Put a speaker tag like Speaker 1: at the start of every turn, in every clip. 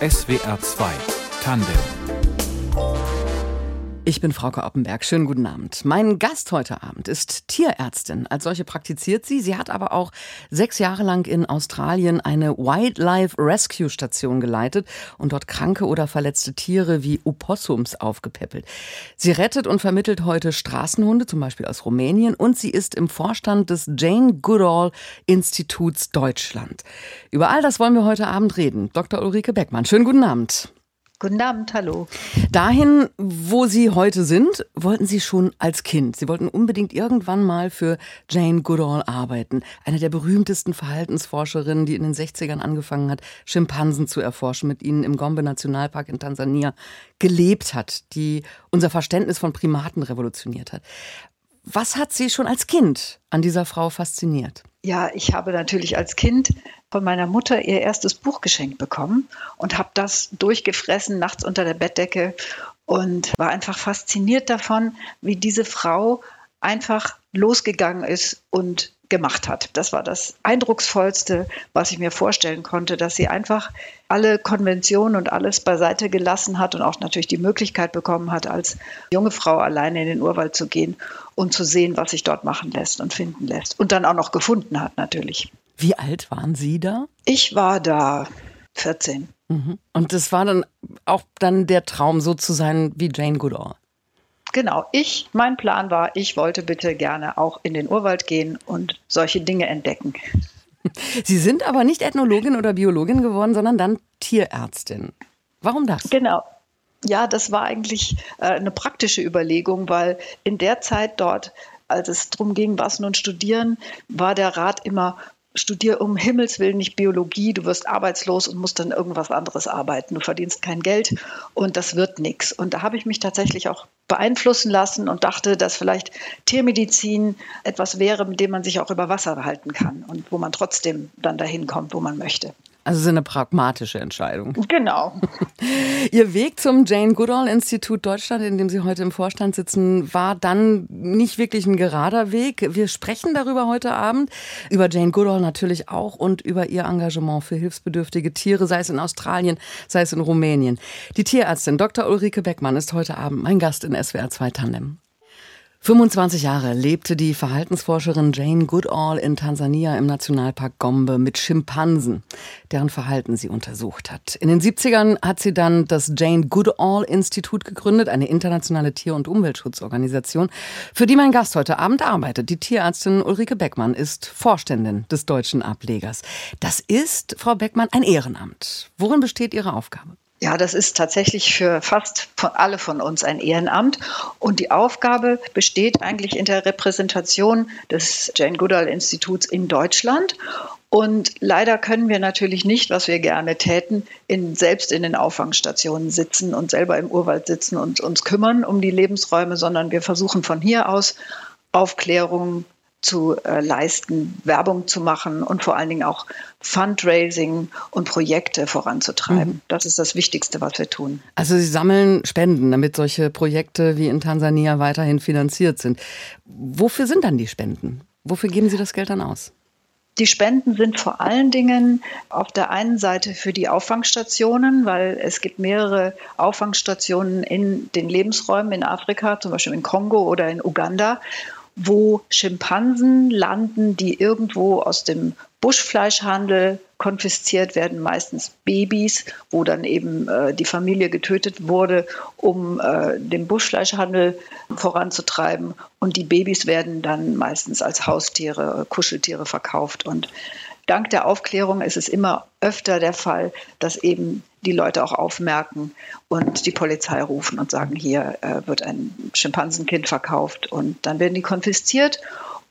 Speaker 1: SWR 2 Tandem
Speaker 2: ich bin Frauke Oppenberg. Schönen guten Abend. Mein Gast heute Abend ist Tierärztin. Als solche praktiziert sie. Sie hat aber auch sechs Jahre lang in Australien eine Wildlife Rescue Station geleitet und dort kranke oder verletzte Tiere wie Opossums aufgepäppelt. Sie rettet und vermittelt heute Straßenhunde, zum Beispiel aus Rumänien, und sie ist im Vorstand des Jane Goodall Instituts Deutschland. Über all das wollen wir heute Abend reden. Dr. Ulrike Beckmann. Schönen guten Abend.
Speaker 3: Guten Abend, hallo.
Speaker 2: Dahin, wo Sie heute sind, wollten Sie schon als Kind. Sie wollten unbedingt irgendwann mal für Jane Goodall arbeiten. Eine der berühmtesten Verhaltensforscherinnen, die in den 60ern angefangen hat, Schimpansen zu erforschen, mit ihnen im Gombe Nationalpark in Tansania gelebt hat, die unser Verständnis von Primaten revolutioniert hat. Was hat Sie schon als Kind an dieser Frau fasziniert?
Speaker 3: Ja, ich habe natürlich als Kind von meiner Mutter ihr erstes Buch geschenkt bekommen und habe das durchgefressen nachts unter der Bettdecke und war einfach fasziniert davon, wie diese Frau einfach losgegangen ist und gemacht hat. Das war das Eindrucksvollste, was ich mir vorstellen konnte, dass sie einfach alle Konventionen und alles beiseite gelassen hat und auch natürlich die Möglichkeit bekommen hat, als junge Frau alleine in den Urwald zu gehen und zu sehen, was sich dort machen lässt und finden lässt. Und dann auch noch gefunden hat natürlich.
Speaker 2: Wie alt waren Sie da?
Speaker 3: Ich war da 14.
Speaker 2: Mhm. Und das war dann auch dann der Traum, so zu sein wie Jane Goodall.
Speaker 3: Genau, ich, mein Plan war, ich wollte bitte gerne auch in den Urwald gehen und solche Dinge entdecken.
Speaker 2: Sie sind aber nicht Ethnologin oder Biologin geworden, sondern dann Tierärztin. Warum das?
Speaker 3: Genau. Ja, das war eigentlich äh, eine praktische Überlegung, weil in der Zeit dort, als es darum ging, was nun studieren, war der Rat immer, studier um Himmels Willen nicht Biologie, du wirst arbeitslos und musst dann irgendwas anderes arbeiten. Du verdienst kein Geld und das wird nichts. Und da habe ich mich tatsächlich auch beeinflussen lassen und dachte, dass vielleicht Tiermedizin etwas wäre, mit dem man sich auch über Wasser halten kann und wo man trotzdem dann dahin kommt, wo man möchte.
Speaker 2: Also es ist eine pragmatische Entscheidung.
Speaker 3: Genau.
Speaker 2: Ihr Weg zum Jane Goodall Institut Deutschland, in dem Sie heute im Vorstand sitzen, war dann nicht wirklich ein gerader Weg. Wir sprechen darüber heute Abend, über Jane Goodall natürlich auch und über ihr Engagement für hilfsbedürftige Tiere, sei es in Australien, sei es in Rumänien. Die Tierärztin Dr. Ulrike Beckmann ist heute Abend mein Gast in SWR 2 Tandem. 25 Jahre lebte die Verhaltensforscherin Jane Goodall in Tansania im Nationalpark Gombe mit Schimpansen, deren Verhalten sie untersucht hat. In den 70ern hat sie dann das Jane Goodall Institut gegründet, eine internationale Tier- und Umweltschutzorganisation, für die mein Gast heute Abend arbeitet. Die Tierärztin Ulrike Beckmann ist Vorständin des deutschen Ablegers. Das ist, Frau Beckmann, ein Ehrenamt. Worin besteht Ihre Aufgabe?
Speaker 3: Ja, das ist tatsächlich für fast alle von uns ein Ehrenamt. Und die Aufgabe besteht eigentlich in der Repräsentation des Jane Goodall Instituts in Deutschland. Und leider können wir natürlich nicht, was wir gerne täten, in, selbst in den Auffangstationen sitzen und selber im Urwald sitzen und uns kümmern um die Lebensräume, sondern wir versuchen von hier aus Aufklärung zu äh, leisten, Werbung zu machen und vor allen Dingen auch Fundraising und Projekte voranzutreiben. Mhm. Das ist das Wichtigste, was wir tun.
Speaker 2: Also Sie sammeln Spenden, damit solche Projekte wie in Tansania weiterhin finanziert sind. Wofür sind dann die Spenden? Wofür geben Sie das Geld dann aus?
Speaker 3: Die Spenden sind vor allen Dingen auf der einen Seite für die Auffangstationen, weil es gibt mehrere Auffangstationen in den Lebensräumen in Afrika, zum Beispiel in Kongo oder in Uganda wo Schimpansen landen, die irgendwo aus dem Buschfleischhandel konfisziert werden, meistens Babys, wo dann eben äh, die Familie getötet wurde, um äh, den Buschfleischhandel voranzutreiben. Und die Babys werden dann meistens als Haustiere, Kuscheltiere verkauft. Und dank der Aufklärung ist es immer öfter der Fall, dass eben die Leute auch aufmerken und die Polizei rufen und sagen, hier äh, wird ein Schimpansenkind verkauft und dann werden die konfisziert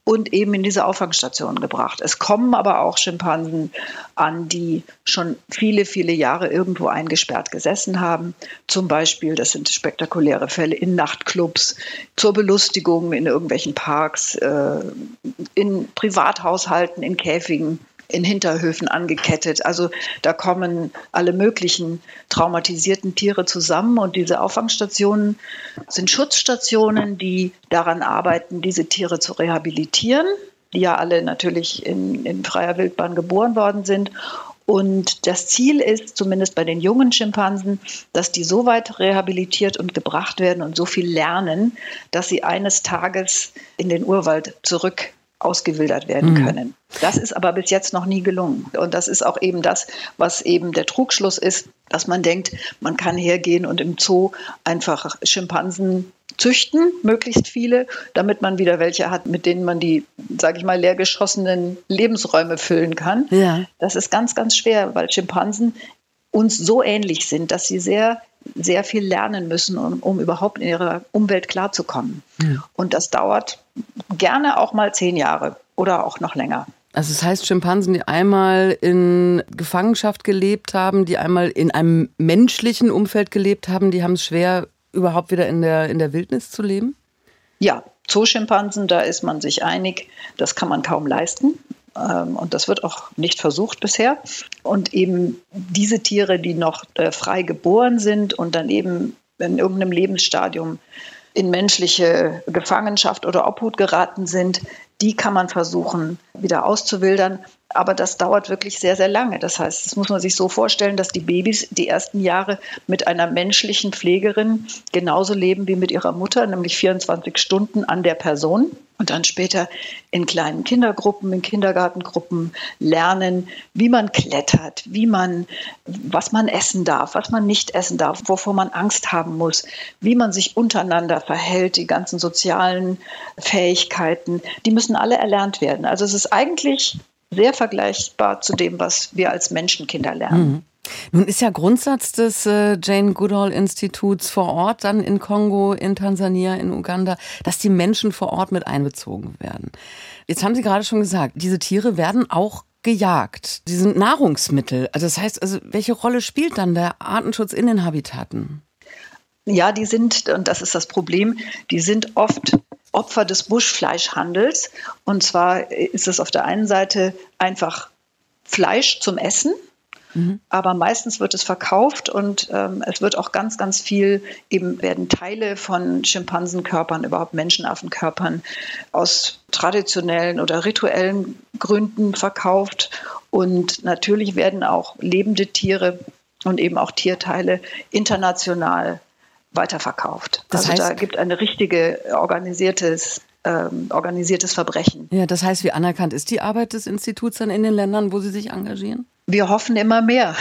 Speaker 3: und eben in diese Auffangstationen gebracht. Es kommen aber auch Schimpansen an, die schon viele, viele Jahre irgendwo eingesperrt gesessen haben. Zum Beispiel, das sind spektakuläre Fälle in Nachtclubs, zur Belustigung in irgendwelchen Parks, äh, in Privathaushalten, in Käfigen in Hinterhöfen angekettet. Also da kommen alle möglichen traumatisierten Tiere zusammen und diese Auffangstationen sind Schutzstationen, die daran arbeiten, diese Tiere zu rehabilitieren, die ja alle natürlich in, in freier Wildbahn geboren worden sind Und das Ziel ist, zumindest bei den jungen Schimpansen, dass die so weit rehabilitiert und gebracht werden und so viel lernen, dass sie eines Tages in den Urwald zurück ausgewildert werden mhm. können. Das ist aber bis jetzt noch nie gelungen. Und das ist auch eben das, was eben der Trugschluss ist, dass man denkt, man kann hergehen und im Zoo einfach Schimpansen züchten, möglichst viele, damit man wieder welche hat, mit denen man die, sage ich mal, leergeschossenen Lebensräume füllen kann. Ja. Das ist ganz, ganz schwer, weil Schimpansen uns so ähnlich sind, dass sie sehr sehr viel lernen müssen, um, um überhaupt in ihrer Umwelt klarzukommen. Ja. Und das dauert gerne auch mal zehn Jahre oder auch noch länger.
Speaker 2: Also das heißt, Schimpansen, die einmal in Gefangenschaft gelebt haben, die einmal in einem menschlichen Umfeld gelebt haben, die haben es schwer, überhaupt wieder in der, in der Wildnis zu leben?
Speaker 3: Ja, Zooschimpansen, da ist man sich einig, das kann man kaum leisten. Ähm, und das wird auch nicht versucht bisher. Und eben diese Tiere, die noch äh, frei geboren sind und dann eben in irgendeinem Lebensstadium in menschliche Gefangenschaft oder Obhut geraten sind, die kann man versuchen wieder auszuwildern. Aber das dauert wirklich sehr, sehr lange. Das heißt, das muss man sich so vorstellen, dass die Babys die ersten Jahre mit einer menschlichen Pflegerin genauso leben wie mit ihrer Mutter, nämlich 24 Stunden an der Person und dann später in kleinen Kindergruppen, in Kindergartengruppen lernen, wie man klettert, wie man, was man essen darf, was man nicht essen darf, wovor man Angst haben muss, wie man sich untereinander verhält, die ganzen sozialen Fähigkeiten, die müssen alle erlernt werden. Also es ist eigentlich sehr vergleichbar zu dem, was wir als Menschenkinder lernen. Mhm.
Speaker 2: Nun ist ja Grundsatz des äh, Jane Goodall Instituts vor Ort, dann in Kongo, in Tansania, in Uganda, dass die Menschen vor Ort mit einbezogen werden. Jetzt haben Sie gerade schon gesagt, diese Tiere werden auch gejagt. Die sind Nahrungsmittel. Also das heißt, also welche Rolle spielt dann der Artenschutz in den Habitaten?
Speaker 3: Ja, die sind, und das ist das Problem, die sind oft Opfer des Buschfleischhandels. Und zwar ist es auf der einen Seite einfach Fleisch zum Essen. Mhm. Aber meistens wird es verkauft und ähm, es wird auch ganz, ganz viel, eben werden Teile von Schimpansenkörpern, überhaupt Menschenaffenkörpern aus traditionellen oder rituellen Gründen verkauft. Und natürlich werden auch lebende Tiere und eben auch Tierteile international weiterverkauft. Das also heißt, da gibt eine richtige organisiertes ähm, organisiertes Verbrechen.
Speaker 2: Ja, das heißt, wie anerkannt ist die Arbeit des Instituts dann in den Ländern, wo Sie sich engagieren?
Speaker 3: Wir hoffen immer mehr.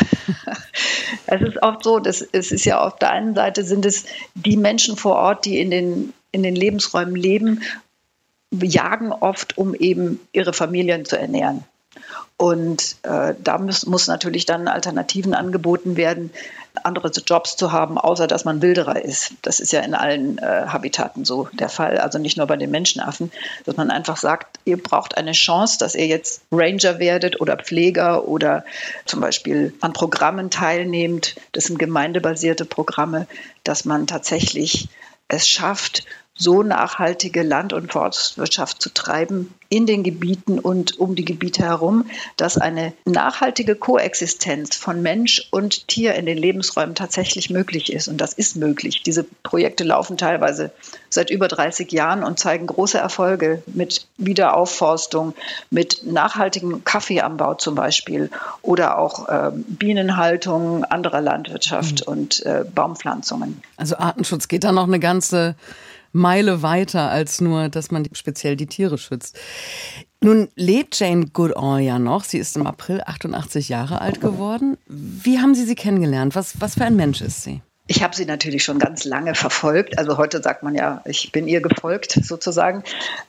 Speaker 3: es ist oft so, dass es ist ja auf der einen Seite sind es die Menschen vor Ort, die in den, in den Lebensräumen leben, jagen oft, um eben ihre Familien zu ernähren. Und äh, da muss, muss natürlich dann Alternativen angeboten werden, andere Jobs zu haben, außer dass man Wilderer ist. Das ist ja in allen äh, Habitaten so der Fall, also nicht nur bei den Menschenaffen, dass man einfach sagt, ihr braucht eine Chance, dass ihr jetzt Ranger werdet oder Pfleger oder zum Beispiel an Programmen teilnehmt. Das sind gemeindebasierte Programme, dass man tatsächlich es schafft, so nachhaltige Land- und Forstwirtschaft zu treiben in den Gebieten und um die Gebiete herum, dass eine nachhaltige Koexistenz von Mensch und Tier in den Lebensräumen tatsächlich möglich ist. Und das ist möglich. Diese Projekte laufen teilweise seit über 30 Jahren und zeigen große Erfolge mit Wiederaufforstung, mit nachhaltigem Kaffeeanbau zum Beispiel oder auch äh, Bienenhaltung anderer Landwirtschaft mhm. und äh, Baumpflanzungen.
Speaker 2: Also Artenschutz geht da noch eine ganze Meile weiter als nur, dass man speziell die Tiere schützt. Nun lebt Jane Goodall ja noch. Sie ist im April 88 Jahre alt geworden. Wie haben Sie sie kennengelernt? Was, was für ein Mensch ist sie?
Speaker 3: Ich habe sie natürlich schon ganz lange verfolgt. Also heute sagt man ja, ich bin ihr gefolgt sozusagen.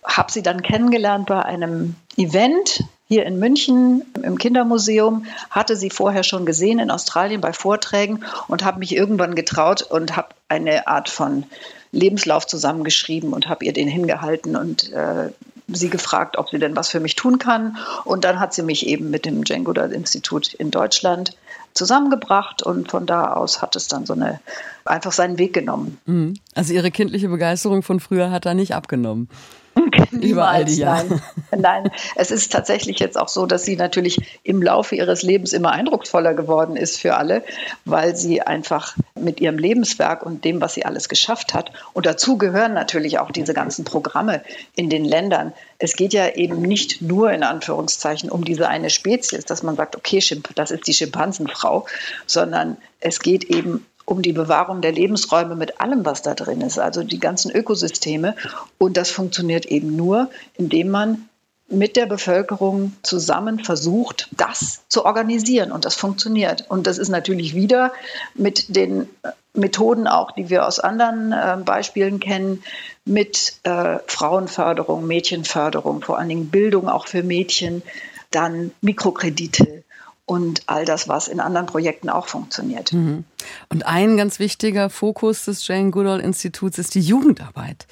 Speaker 3: Habe sie dann kennengelernt bei einem Event hier in München im Kindermuseum. Hatte sie vorher schon gesehen in Australien bei Vorträgen und habe mich irgendwann getraut und habe eine Art von Lebenslauf zusammengeschrieben und habe ihr den hingehalten und äh, sie gefragt, ob sie denn was für mich tun kann. Und dann hat sie mich eben mit dem Jane Goodall Institut in Deutschland zusammengebracht und von da aus hat es dann so eine einfach seinen Weg genommen.
Speaker 2: Mhm. Also ihre kindliche Begeisterung von früher hat da nicht abgenommen. Über all die Jahre.
Speaker 3: Nein. Nein, es ist tatsächlich jetzt auch so, dass sie natürlich im Laufe ihres Lebens immer eindrucksvoller geworden ist für alle, weil sie einfach mit ihrem Lebenswerk und dem, was sie alles geschafft hat, und dazu gehören natürlich auch diese ganzen Programme in den Ländern. Es geht ja eben nicht nur in Anführungszeichen um diese eine Spezies, dass man sagt, okay, das ist die Schimpansenfrau, sondern es geht eben um die Bewahrung der Lebensräume mit allem, was da drin ist, also die ganzen Ökosysteme. Und das funktioniert eben nur, indem man mit der Bevölkerung zusammen versucht, das zu organisieren. Und das funktioniert. Und das ist natürlich wieder mit den Methoden auch, die wir aus anderen äh, Beispielen kennen, mit äh, Frauenförderung, Mädchenförderung, vor allen Dingen Bildung auch für Mädchen, dann Mikrokredite, und all das, was in anderen Projekten auch funktioniert. Mhm.
Speaker 2: Und ein ganz wichtiger Fokus des Jane Goodall Instituts ist die Jugendarbeit.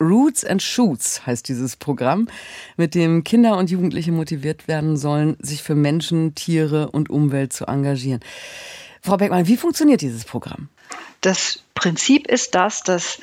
Speaker 2: Roots and Shoots heißt dieses Programm, mit dem Kinder und Jugendliche motiviert werden sollen, sich für Menschen, Tiere und Umwelt zu engagieren. Frau Beckmann, wie funktioniert dieses Programm?
Speaker 3: Das Prinzip ist das, dass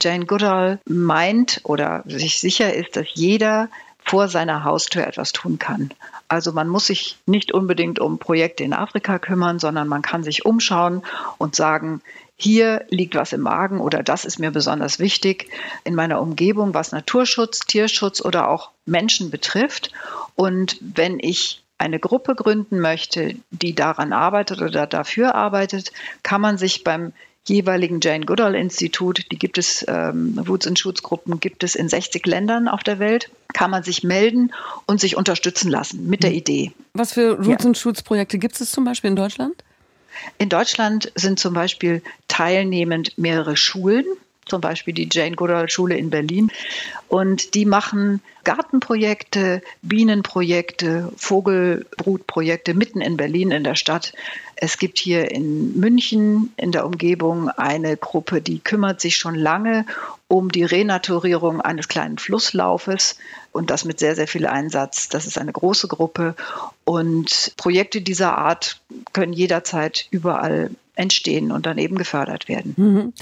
Speaker 3: Jane Goodall meint oder sich sicher ist, dass jeder vor seiner Haustür etwas tun kann. Also man muss sich nicht unbedingt um Projekte in Afrika kümmern, sondern man kann sich umschauen und sagen, hier liegt was im Magen oder das ist mir besonders wichtig in meiner Umgebung, was Naturschutz, Tierschutz oder auch Menschen betrifft. Und wenn ich eine Gruppe gründen möchte, die daran arbeitet oder dafür arbeitet, kann man sich beim jeweiligen Jane Goodall Institut, die gibt es, ähm, Woods und Schutzgruppen gibt es in 60 Ländern auf der Welt, kann man sich melden und sich unterstützen lassen mit der mhm. Idee.
Speaker 2: Was für Roots ja. und Schutzprojekte gibt es zum Beispiel in Deutschland?
Speaker 3: In Deutschland sind zum Beispiel teilnehmend mehrere Schulen, zum Beispiel die Jane Goodall Schule in Berlin. Und die machen Gartenprojekte, Bienenprojekte, Vogelbrutprojekte mitten in Berlin in der Stadt. Es gibt hier in München in der Umgebung eine Gruppe, die kümmert sich schon lange um die Renaturierung eines kleinen Flusslaufes und das mit sehr, sehr viel Einsatz. Das ist eine große Gruppe und Projekte dieser Art können jederzeit überall entstehen und dann eben gefördert werden. Mhm.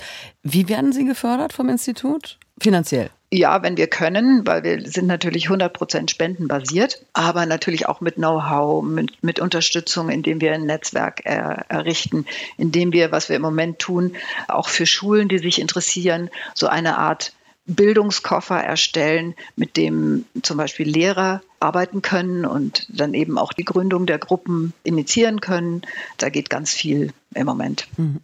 Speaker 2: Wie werden sie gefördert vom Institut? Finanziell?
Speaker 3: Ja, wenn wir können, weil wir sind natürlich 100 Prozent spendenbasiert, aber natürlich auch mit Know-how, mit, mit, Unterstützung, indem wir ein Netzwerk er, errichten, indem wir, was wir im Moment tun, auch für Schulen, die sich interessieren, so eine Art Bildungskoffer erstellen, mit dem zum Beispiel Lehrer arbeiten können und dann eben auch die Gründung der Gruppen initiieren können. Da geht ganz viel im Moment. Mhm.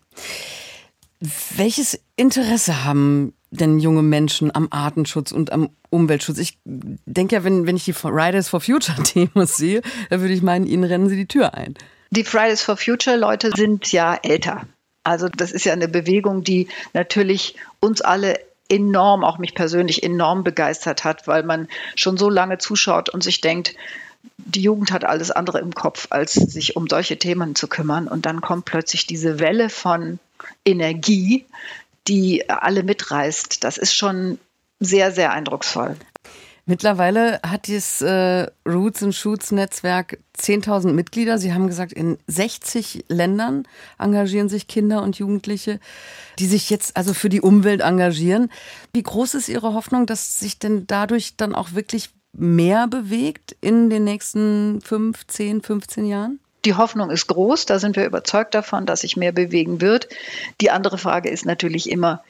Speaker 2: Welches Interesse haben denn junge Menschen am Artenschutz und am Umweltschutz? Ich denke ja, wenn, wenn ich die Riders for Future Demos sehe, da würde ich meinen, ihnen rennen sie die Tür ein.
Speaker 3: Die Fridays for Future Leute sind ja älter. Also das ist ja eine Bewegung, die natürlich uns alle enorm, auch mich persönlich enorm begeistert hat, weil man schon so lange zuschaut und sich denkt, die Jugend hat alles andere im Kopf, als sich um solche Themen zu kümmern. Und dann kommt plötzlich diese Welle von Energie, die alle mitreißt. Das ist schon sehr, sehr eindrucksvoll.
Speaker 2: Mittlerweile hat dieses äh, Roots and Shoots Netzwerk 10.000 Mitglieder. Sie haben gesagt, in 60 Ländern engagieren sich Kinder und Jugendliche, die sich jetzt also für die Umwelt engagieren. Wie groß ist Ihre Hoffnung, dass sich denn dadurch dann auch wirklich mehr bewegt in den nächsten 5, 10, 15 Jahren?
Speaker 3: Die Hoffnung ist groß, da sind wir überzeugt davon, dass sich mehr bewegen wird. Die andere Frage ist natürlich immer,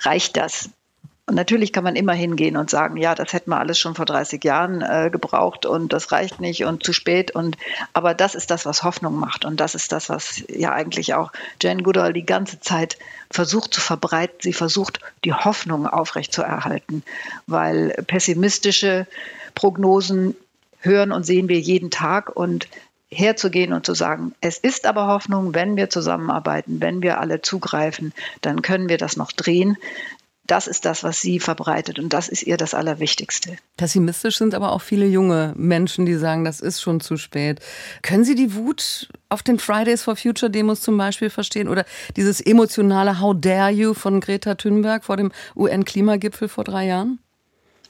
Speaker 3: reicht das? Und natürlich kann man immer hingehen und sagen, ja, das hätten wir alles schon vor 30 Jahren äh, gebraucht und das reicht nicht und zu spät. Und aber das ist das, was Hoffnung macht und das ist das, was ja eigentlich auch Jane Goodall die ganze Zeit versucht zu verbreiten. Sie versucht, die Hoffnung aufrechtzuerhalten, weil pessimistische Prognosen hören und sehen wir jeden Tag und herzugehen und zu sagen, es ist aber Hoffnung, wenn wir zusammenarbeiten, wenn wir alle zugreifen, dann können wir das noch drehen. Das ist das, was sie verbreitet und das ist ihr das Allerwichtigste.
Speaker 2: Pessimistisch sind aber auch viele junge Menschen, die sagen, das ist schon zu spät. Können Sie die Wut auf den Fridays for Future Demos zum Beispiel verstehen oder dieses emotionale How dare you von Greta Thunberg vor dem UN-Klimagipfel vor drei Jahren?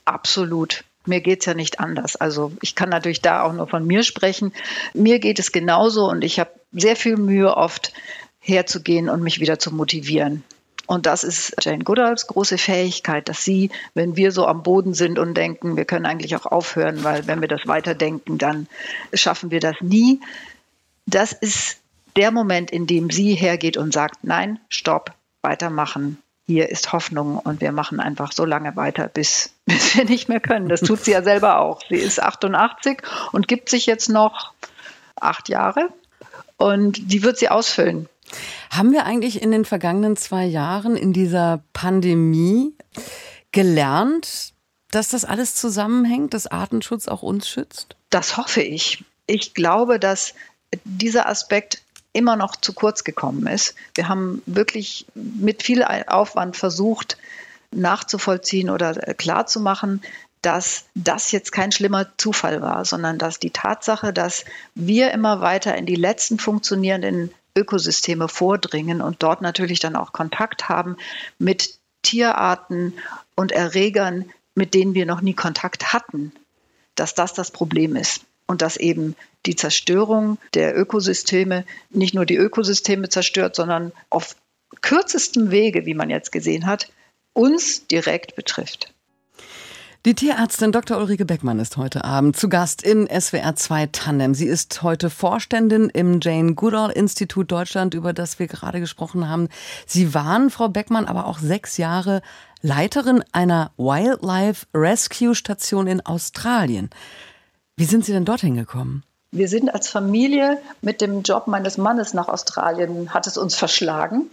Speaker 3: Absolut. Mir geht es ja nicht anders. Also ich kann natürlich da auch nur von mir sprechen. Mir geht es genauso und ich habe sehr viel Mühe oft herzugehen und mich wieder zu motivieren Und das ist Jane Goodalls große Fähigkeit, dass sie, wenn wir so am Boden sind und denken, wir können eigentlich auch aufhören, weil wenn wir das weiterdenken, dann schaffen wir das nie. Das ist der Moment, in dem sie hergeht und sagt, nein, stopp, weitermachen. Hier ist Hoffnung und wir machen einfach so lange weiter, bis, bis wir nicht mehr können. Das tut sie ja selber auch. Sie ist 88 und gibt sich jetzt noch acht Jahre und die wird sie ausfüllen.
Speaker 2: Haben wir eigentlich in den vergangenen zwei Jahren in dieser Pandemie gelernt, dass das alles zusammenhängt, dass Artenschutz auch uns schützt?
Speaker 3: Das hoffe ich. Ich glaube, dass dieser Aspekt immer noch zu kurz gekommen ist. Wir haben wirklich mit viel Aufwand versucht, nachzuvollziehen oder klarzumachen, dass das jetzt kein schlimmer Zufall war, sondern dass die Tatsache, dass wir immer weiter in die letzten funktionierenden Ökosysteme vordringen und dort natürlich dann auch Kontakt haben mit Tierarten und Erregern, mit denen wir noch nie Kontakt hatten, dass das das Problem ist und dass eben die Zerstörung der Ökosysteme nicht nur die Ökosysteme zerstört, sondern auf kürzestem Wege, wie man jetzt gesehen hat, uns direkt betrifft.
Speaker 2: Die Tierärztin Dr. Ulrike Beckmann ist heute Abend zu Gast in SWR 2 Tandem. Sie ist heute Vorständin im Jane Goodall Institut Deutschland, über das wir gerade gesprochen haben. Sie waren, Frau Beckmann, aber auch sechs Jahre Leiterin einer Wildlife Rescue Station in Australien. Wie sind Sie denn dorthin gekommen?
Speaker 3: Wir sind als Familie mit dem Job meines Mannes nach Australien, hat es uns verschlagen.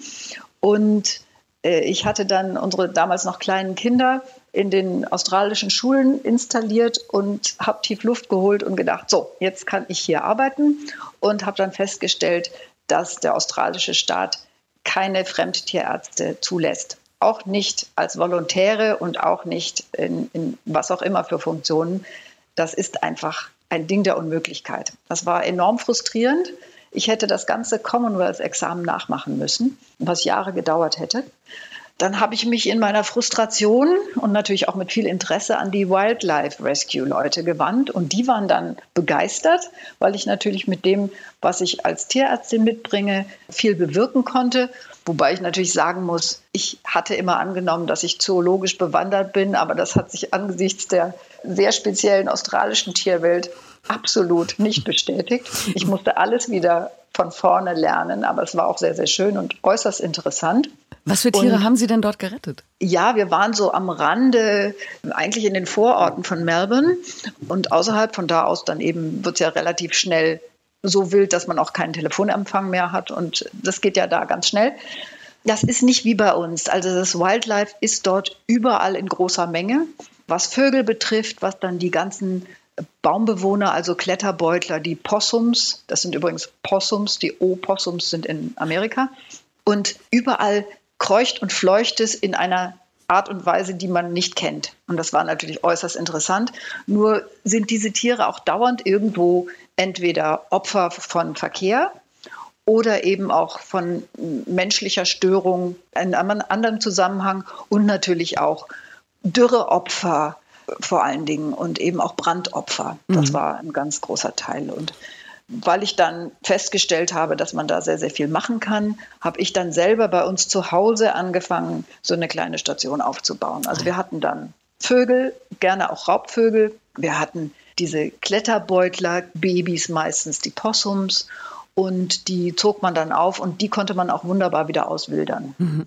Speaker 3: Und ich hatte dann unsere damals noch kleinen Kinder in den australischen Schulen installiert und habe tief Luft geholt und gedacht, so, jetzt kann ich hier arbeiten und habe dann festgestellt, dass der australische Staat keine Fremdtierärzte zulässt. Auch nicht als Volontäre und auch nicht in, in was auch immer für Funktionen. Das ist einfach ein Ding der Unmöglichkeit. Das war enorm frustrierend. Ich hätte das ganze Commonwealth-Examen nachmachen müssen, was Jahre gedauert hätte. Dann habe ich mich in meiner Frustration und natürlich auch mit viel Interesse an die Wildlife Rescue Leute gewandt. Und die waren dann begeistert, weil ich natürlich mit dem, was ich als Tierärztin mitbringe, viel bewirken konnte. Wobei ich natürlich sagen muss, ich hatte immer angenommen, dass ich zoologisch bewandert bin, aber das hat sich angesichts der sehr speziellen australischen Tierwelt absolut nicht bestätigt. Ich musste alles wieder von vorne lernen, aber es war auch sehr, sehr schön und äußerst interessant.
Speaker 2: Was für Tiere und, haben Sie denn dort gerettet?
Speaker 3: Ja, wir waren so am Rande, eigentlich in den Vororten von Melbourne und außerhalb von da aus dann eben wird es ja relativ schnell so wild, dass man auch keinen Telefonempfang mehr hat und das geht ja da ganz schnell. Das ist nicht wie bei uns. Also das Wildlife ist dort überall in großer Menge. Was Vögel betrifft, was dann die ganzen Baumbewohner, also Kletterbeutler, die Possums, das sind übrigens Possums, die O-Possums sind in Amerika. Und überall kreucht und fleucht es in einer Art und Weise, die man nicht kennt. Und das war natürlich äußerst interessant. Nur sind diese Tiere auch dauernd irgendwo entweder Opfer von Verkehr oder eben auch von menschlicher Störung in einem anderen Zusammenhang und natürlich auch Dürreopfer vor allen Dingen und eben auch Brandopfer. Das mhm. war ein ganz großer Teil. Und weil ich dann festgestellt habe, dass man da sehr, sehr viel machen kann, habe ich dann selber bei uns zu Hause angefangen, so eine kleine Station aufzubauen. Also wir hatten dann Vögel, gerne auch Raubvögel. Wir hatten diese Kletterbeutler, Babys meistens, die Possums und die zog man dann auf und die konnte man auch wunderbar wieder auswildern. Mhm.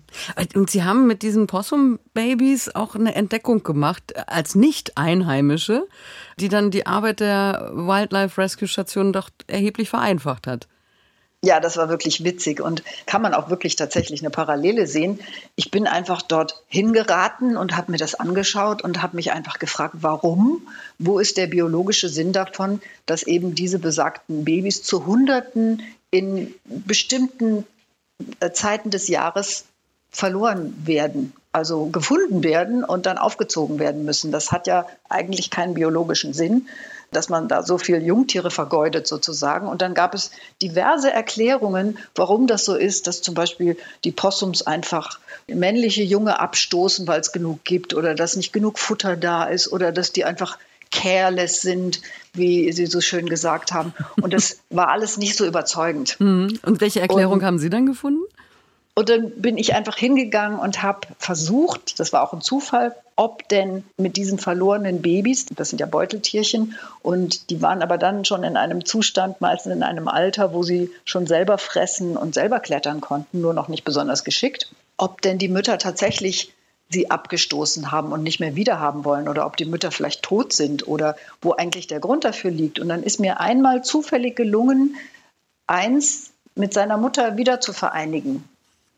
Speaker 2: Und Sie haben mit diesen Possum-Babys auch eine Entdeckung gemacht als Nicht-Einheimische, die dann die Arbeit der Wildlife Rescue Station doch erheblich vereinfacht hat.
Speaker 3: Ja, das war wirklich witzig und kann man auch wirklich tatsächlich eine Parallele sehen. Ich bin einfach dort hingeraten und habe mir das angeschaut und habe mich einfach gefragt, warum? Wo ist der biologische Sinn davon, dass eben diese besagten Babys zu Hunderten in bestimmten äh, Zeiten des Jahres verloren werden, also gefunden werden und dann aufgezogen werden müssen. Das hat ja eigentlich keinen biologischen Sinn dass man da so viel Jungtiere vergeudet sozusagen. Und dann gab es diverse Erklärungen, warum das so ist, dass zum Beispiel die Possums einfach männliche Junge abstoßen, weil es genug gibt oder dass nicht genug Futter da ist oder dass die einfach careless sind, wie Sie so schön gesagt haben. Und das war alles nicht so überzeugend.
Speaker 2: Mhm. Und welche Erklärung Und, haben Sie dann gefunden?
Speaker 3: Und dann bin ich einfach hingegangen und habe versucht, das war auch ein Zufall, ob denn mit diesen verlorenen Babys, das sind ja Beuteltierchen, und die waren aber dann schon in einem Zustand, meistens in einem Alter, wo sie schon selber fressen und selber klettern konnten, nur noch nicht besonders geschickt, ob denn die Mütter tatsächlich sie abgestoßen haben und nicht mehr wiederhaben wollen oder ob die Mütter vielleicht tot sind oder wo eigentlich der Grund dafür liegt. Und dann ist mir einmal zufällig gelungen, eins mit seiner Mutter wieder zu vereinigen.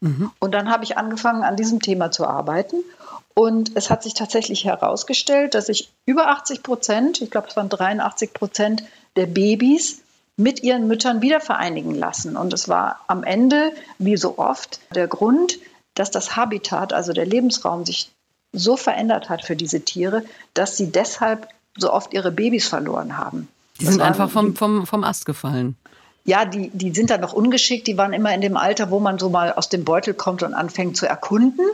Speaker 3: Mhm. Und dann habe ich angefangen, an diesem Thema zu arbeiten. Und es hat sich tatsächlich herausgestellt, dass sich über 80 Prozent, ich glaube es waren 83 Prozent der Babys, mit ihren Müttern wieder vereinigen lassen. Und es war am Ende, wie so oft, der Grund, dass das Habitat, also der Lebensraum, sich so verändert hat für diese Tiere, dass sie deshalb so oft ihre Babys verloren haben.
Speaker 2: Die sind einfach vom, vom, vom Ast gefallen
Speaker 3: ja, die, die sind dann noch ungeschickt, die waren immer in dem Alter, wo man so mal aus dem Beutel kommt und anfängt zu erkunden.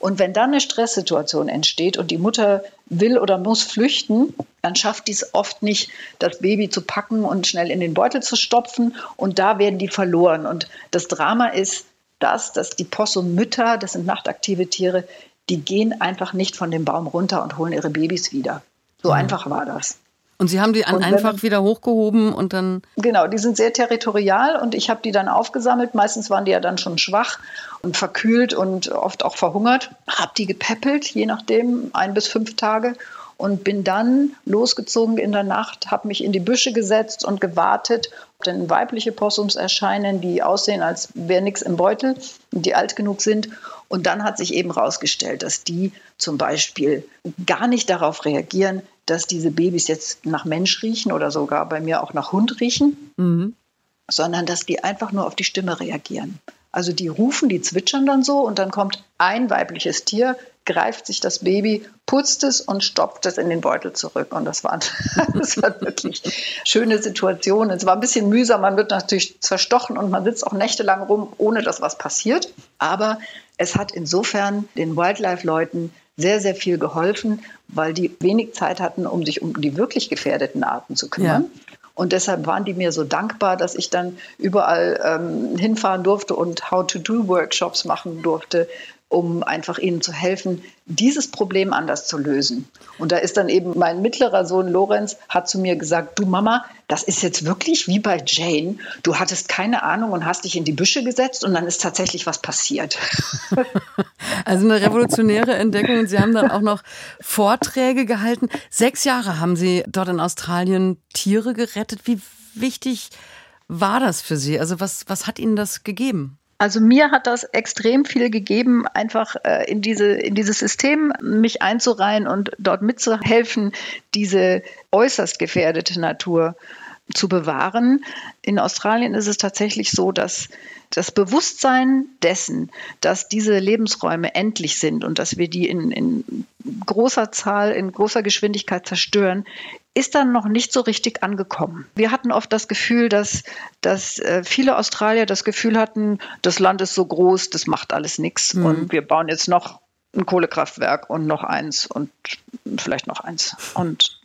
Speaker 3: Und wenn dann eine Stresssituation entsteht und die Mutter will oder muss flüchten, dann schafft die es oft nicht, das Baby zu packen und schnell in den Beutel zu stopfen. Und da werden die verloren. Und das Drama ist das, dass die Possum-Mütter, das sind nachtaktive Tiere, die gehen einfach nicht von dem Baum runter und holen ihre Babys wieder. So mhm. einfach war das.
Speaker 2: Und Sie haben die dann einfach wieder hochgehoben und dann.
Speaker 3: Genau, die sind sehr territorial und ich habe die dann aufgesammelt. Meistens waren die ja dann schon schwach und verkühlt und oft auch verhungert. Habe die gepäppelt, je nachdem, ein bis fünf Tage und bin dann losgezogen in der Nacht, habe mich in die Büsche gesetzt und gewartet, ob denn weibliche Possums erscheinen, die aussehen, als wäre nichts im Beutel, die alt genug sind. Und dann hat sich eben herausgestellt, dass die zum Beispiel gar nicht darauf reagieren, dass diese Babys jetzt nach Mensch riechen oder sogar bei mir auch nach Hund riechen, mhm. sondern dass die einfach nur auf die Stimme reagieren. Also die rufen, die zwitschern dann so und dann kommt ein weibliches Tier, greift sich das Baby, putzt es und stopft es in den Beutel zurück. Und das war, das war wirklich schöne Situation. Es war ein bisschen mühsam, man wird natürlich zerstochen und man sitzt auch nächtelang rum, ohne dass was passiert. Aber es hat insofern den Wildlife-Leuten sehr, sehr viel geholfen, weil die wenig Zeit hatten, um sich um die wirklich gefährdeten Arten zu kümmern. Ja. Und deshalb waren die mir so dankbar, dass ich dann überall ähm, hinfahren durfte und How-to-Do-Workshops machen durfte, um einfach ihnen zu helfen, dieses Problem anders zu lösen. Und da ist dann eben mein mittlerer Sohn Lorenz hat zu mir gesagt, du Mama, das ist jetzt wirklich wie bei Jane. Du hattest keine Ahnung und hast dich in die Büsche gesetzt und dann ist tatsächlich was passiert.
Speaker 2: Also eine revolutionäre Entdeckung. Und Sie haben dann auch noch Vorträge gehalten. Sechs Jahre haben Sie dort in Australien Tiere gerettet. Wie wichtig war das für Sie? Also was, was hat Ihnen das gegeben?
Speaker 3: Also mir hat das extrem viel gegeben, einfach äh, in, diese, in dieses System mich einzureihen und dort mitzuhelfen, diese äußerst gefährdete Natur zu bewahren. In Australien ist es tatsächlich so, dass das Bewusstsein dessen, dass diese Lebensräume endlich sind und dass wir die in, in großer Zahl, in großer Geschwindigkeit zerstören, ist dann noch nicht so richtig angekommen. Wir hatten oft das Gefühl, dass, dass äh, viele Australier das Gefühl hatten, das Land ist so groß, das macht alles nichts mhm. und wir bauen jetzt noch ein Kohlekraftwerk und noch eins und vielleicht noch eins. Und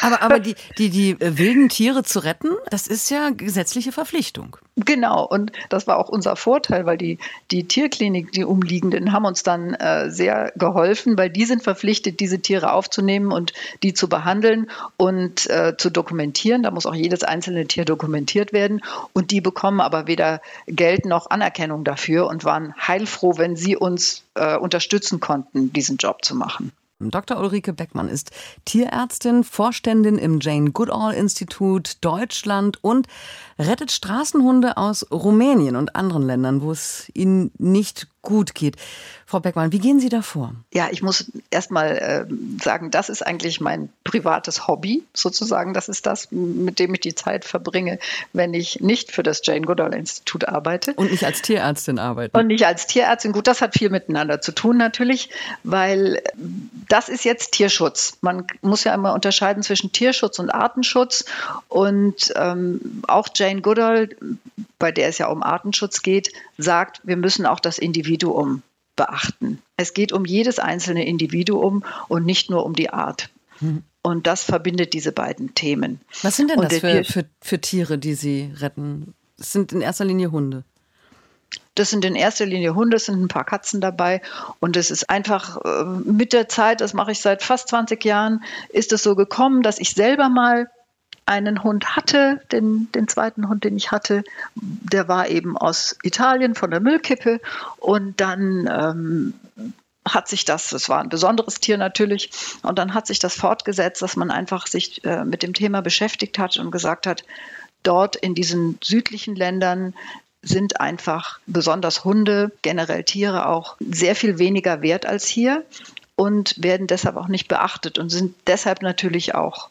Speaker 2: aber, aber die, die, die äh, wilden Tiere zu retten, das ist ja gesetzliche Verpflichtung.
Speaker 3: Genau, und das war auch unser Vorteil, weil die, die Tierklinik, die umliegenden, haben uns dann äh, sehr geholfen, weil die sind verpflichtet, diese Tiere aufzunehmen und die zu behandeln und äh, zu dokumentieren. Da muss auch jedes einzelne Tier dokumentiert werden. Und die bekommen aber weder Geld noch Anerkennung dafür und waren heilfroh, wenn sie uns äh, unterstützen konnten, diesen Job zu machen.
Speaker 2: Dr. Ulrike Beckmann ist Tierärztin, Vorständin im Jane Goodall Institut Deutschland und rettet Straßenhunde aus Rumänien und anderen Ländern, wo es ihnen nicht gut geht. Frau Beckmann, wie gehen Sie da vor?
Speaker 3: Ja, ich muss erst mal äh, sagen, das ist eigentlich mein privates Hobby, sozusagen. Das ist das, mit dem ich die Zeit verbringe, wenn ich nicht für das Jane Goodall Institut arbeite.
Speaker 2: Und nicht als Tierärztin arbeite.
Speaker 3: Und nicht als Tierärztin. Gut, das hat viel miteinander zu tun natürlich, weil das ist jetzt Tierschutz. Man muss ja immer unterscheiden zwischen Tierschutz und Artenschutz. Und ähm, auch Jane Goodall, bei der es ja um Artenschutz geht, sagt, wir müssen auch das Individuum beachten. Es geht um jedes einzelne Individuum und nicht nur um die Art. Hm. Und das verbindet diese beiden Themen.
Speaker 2: Was sind denn das für, für, für Tiere, die Sie retten? Es sind in erster Linie Hunde.
Speaker 3: Das sind in erster Linie Hunde, es sind ein paar Katzen dabei. Und es ist einfach äh, mit der Zeit, das mache ich seit fast 20 Jahren, ist es so gekommen, dass ich selber mal einen Hund hatte, den, den zweiten Hund, den ich hatte, der war eben aus Italien von der Müllkippe und dann ähm, hat sich das, das war ein besonderes Tier natürlich, und dann hat sich das fortgesetzt, dass man einfach sich äh, mit dem Thema beschäftigt hat und gesagt hat, dort in diesen südlichen Ländern sind einfach besonders Hunde, generell Tiere auch sehr viel weniger wert als hier und werden deshalb auch nicht beachtet und sind deshalb natürlich auch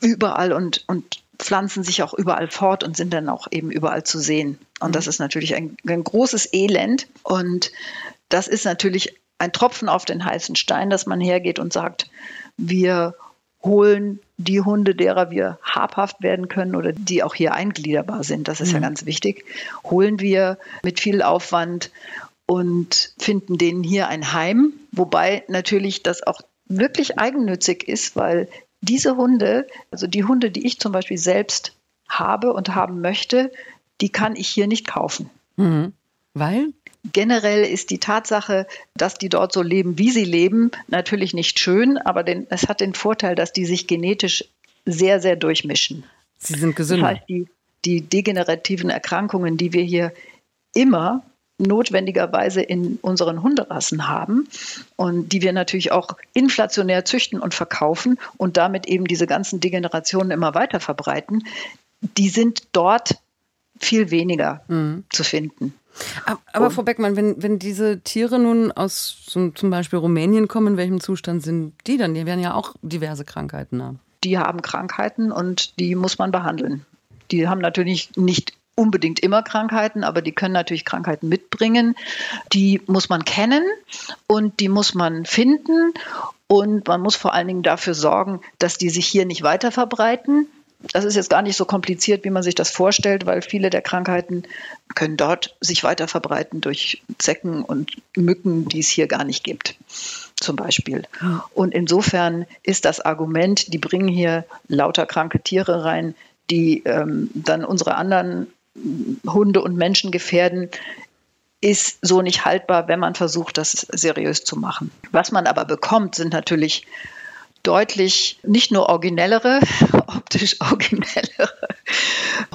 Speaker 3: überall und, und pflanzen sich auch überall fort und sind dann auch eben überall zu sehen. Und das mhm. ist natürlich ein, ein großes Elend. Und das ist natürlich ein Tropfen auf den heißen Stein, dass man hergeht und sagt, wir holen die Hunde, derer wir habhaft werden können oder die auch hier eingliederbar sind, das ist mhm. ja ganz wichtig, holen wir mit viel Aufwand und finden denen hier ein Heim, wobei natürlich das auch wirklich eigennützig ist, weil diese Hunde, also die Hunde, die ich zum Beispiel selbst habe und haben möchte, die kann ich hier nicht kaufen.
Speaker 2: Mhm. Weil?
Speaker 3: Generell ist die Tatsache, dass die dort so leben, wie sie leben, natürlich nicht schön, aber den, es hat den Vorteil, dass die sich genetisch sehr, sehr durchmischen.
Speaker 2: Sie sind gesünder.
Speaker 3: Das heißt, die, die degenerativen Erkrankungen, die wir hier immer notwendigerweise in unseren Hunderassen haben und die wir natürlich auch inflationär züchten und verkaufen und damit eben diese ganzen Degenerationen immer weiter verbreiten, die sind dort viel weniger mhm. zu finden.
Speaker 2: Aber Frau Beckmann, wenn, wenn diese Tiere nun aus zum Beispiel Rumänien kommen, in welchem Zustand sind die dann? Die werden ja auch diverse Krankheiten haben.
Speaker 3: Die haben Krankheiten und die muss man behandeln. Die haben natürlich nicht unbedingt immer Krankheiten, aber die können natürlich Krankheiten mitbringen. Die muss man kennen und die muss man finden und man muss vor allen Dingen dafür sorgen, dass die sich hier nicht weiter verbreiten. Das ist jetzt gar nicht so kompliziert, wie man sich das vorstellt, weil viele der Krankheiten können dort sich weiter verbreiten durch Zecken und Mücken, die es hier gar nicht gibt, zum Beispiel. Und insofern ist das Argument, die bringen hier lauter kranke Tiere rein, die ähm, dann unsere anderen Hunde und Menschen gefährden, ist so nicht haltbar, wenn man versucht, das seriös zu machen. Was man aber bekommt, sind natürlich deutlich nicht nur originellere, optisch originellere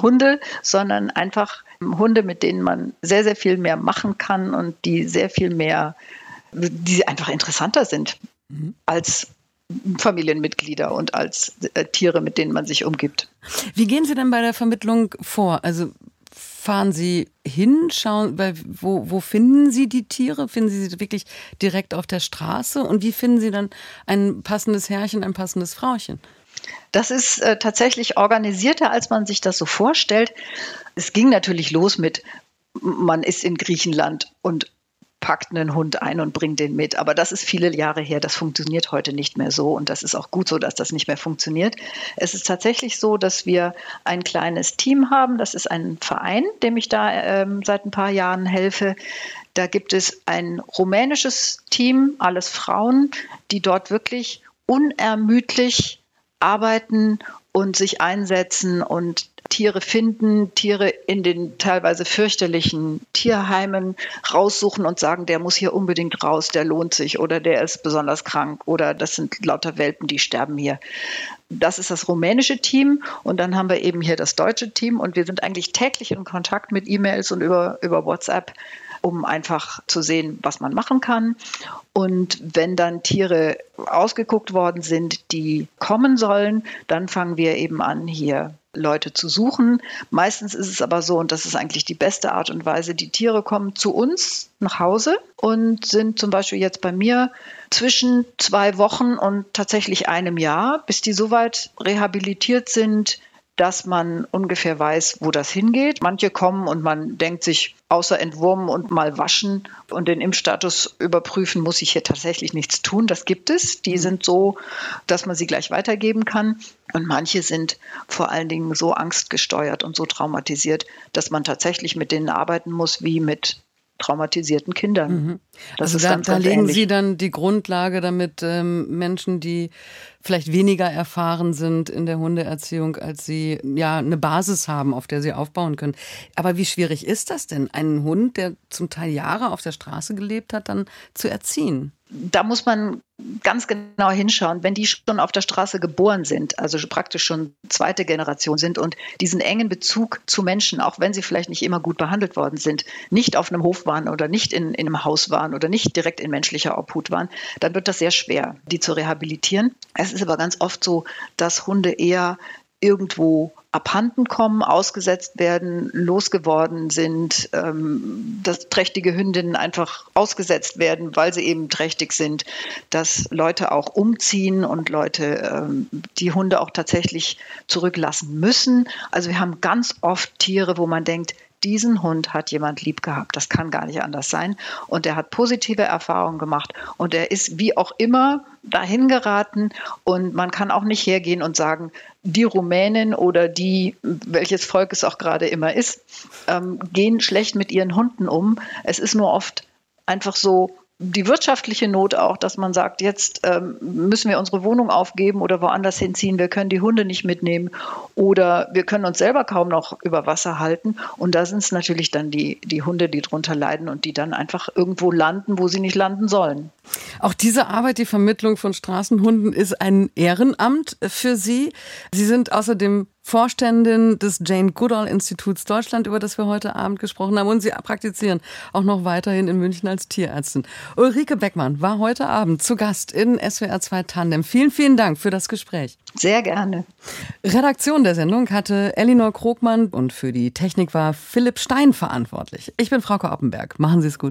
Speaker 3: Hunde, sondern einfach Hunde, mit denen man sehr, sehr viel mehr machen kann und die sehr viel mehr, die einfach interessanter sind mhm. als Familienmitglieder und als äh, Tiere, mit denen man sich umgibt.
Speaker 2: Wie gehen Sie denn bei der Vermittlung vor? Also fahren Sie hin, schauen, weil, wo, wo finden Sie die Tiere? Finden Sie sie wirklich direkt auf der Straße? Und wie finden Sie dann ein passendes Herrchen, ein passendes Frauchen?
Speaker 3: Das ist äh, tatsächlich organisierter, als man sich das so vorstellt. Es ging natürlich los mit, man ist in Griechenland und packt einen Hund ein und bringt den mit. Aber das ist viele Jahre her. Das funktioniert heute nicht mehr so. Und das ist auch gut so, dass das nicht mehr funktioniert. Es ist tatsächlich so, dass wir ein kleines Team haben. Das ist ein Verein, dem ich da ähm, seit ein paar Jahren helfe. Da gibt es ein rumänisches Team, alles Frauen, die dort wirklich unermüdlich arbeiten und sich einsetzen und Tiere finden, Tiere in den teilweise fürchterlichen Tierheimen raussuchen und sagen, der muss hier unbedingt raus, der lohnt sich oder der ist besonders krank oder das sind lauter Welpen, die sterben hier. Das ist das rumänische Team und dann haben wir eben hier das deutsche Team und wir sind eigentlich täglich in Kontakt mit E-Mails und über, über WhatsApp um einfach zu sehen, was man machen kann. Und wenn dann Tiere ausgeguckt worden sind, die kommen sollen, dann fangen wir eben an, hier Leute zu suchen. Meistens ist es aber so, und das ist eigentlich die beste Art und Weise, die Tiere kommen zu uns nach Hause und sind zum Beispiel jetzt bei mir zwischen zwei Wochen und tatsächlich einem Jahr, bis die soweit rehabilitiert sind, dass man ungefähr weiß, wo das hingeht. Manche kommen und man denkt sich, außer entwurmen und mal waschen und den Impfstatus überprüfen, muss ich hier tatsächlich nichts tun. Das gibt es. Die mhm. sind so, dass man sie gleich weitergeben kann. Und manche sind vor allen Dingen so angstgesteuert und so traumatisiert, dass man tatsächlich mit denen arbeiten muss, wie mit traumatisierten Kindern.
Speaker 2: Mhm. also da, ganz, da ganz legen ähnlich. Sie dann die Grundlage, damit ähm, Menschen, die vielleicht weniger erfahren sind in der Hundeerziehung, als sie ja eine Basis haben, auf der sie aufbauen können. Aber wie schwierig ist das denn, einen Hund, der zum Teil Jahre auf der Straße gelebt hat, dann zu erziehen?
Speaker 3: Da muss man ganz genau hinschauen, wenn die schon auf der Straße geboren sind, also praktisch schon zweite Generation sind und diesen engen Bezug zu Menschen, auch wenn sie vielleicht nicht immer gut behandelt worden sind, nicht auf einem Hof waren oder nicht in, in einem Haus waren oder nicht direkt in menschlicher Obhut waren, dann wird das sehr schwer, die zu rehabilitieren. Es ist aber ganz oft so, dass Hunde eher irgendwo abhanden kommen, ausgesetzt werden, losgeworden sind, ähm, dass trächtige Hündinnen einfach ausgesetzt werden, weil sie eben trächtig sind, dass Leute auch umziehen und Leute ähm, die Hunde auch tatsächlich zurücklassen müssen. Also wir haben ganz oft Tiere, wo man denkt, diesen Hund hat jemand lieb gehabt. Das kann gar nicht anders sein. Und er hat positive Erfahrungen gemacht. Und er ist wie auch immer dahin geraten. Und man kann auch nicht hergehen und sagen, die Rumänen oder die, welches Volk es auch gerade immer ist, ähm, gehen schlecht mit ihren Hunden um. Es ist nur oft einfach so, die wirtschaftliche Not auch, dass man sagt, jetzt ähm, müssen wir unsere Wohnung aufgeben oder woanders hinziehen, wir können die Hunde nicht mitnehmen oder wir können uns selber kaum noch über Wasser halten. Und da sind es natürlich dann die, die Hunde, die drunter leiden und die dann einfach irgendwo landen, wo sie nicht landen sollen.
Speaker 2: Auch diese Arbeit, die Vermittlung von Straßenhunden, ist ein Ehrenamt für Sie. Sie sind außerdem Vorständin des Jane Goodall Instituts Deutschland, über das wir heute Abend gesprochen haben. Und Sie praktizieren auch noch weiterhin in München als Tierärztin. Ulrike Beckmann war heute Abend zu Gast in SWR 2 Tandem. Vielen, vielen Dank für das Gespräch.
Speaker 3: Sehr gerne.
Speaker 2: Redaktion der Sendung hatte Elinor Krogmann und für die Technik war Philipp Stein verantwortlich. Ich bin Frau Oppenberg. Machen Sie es gut.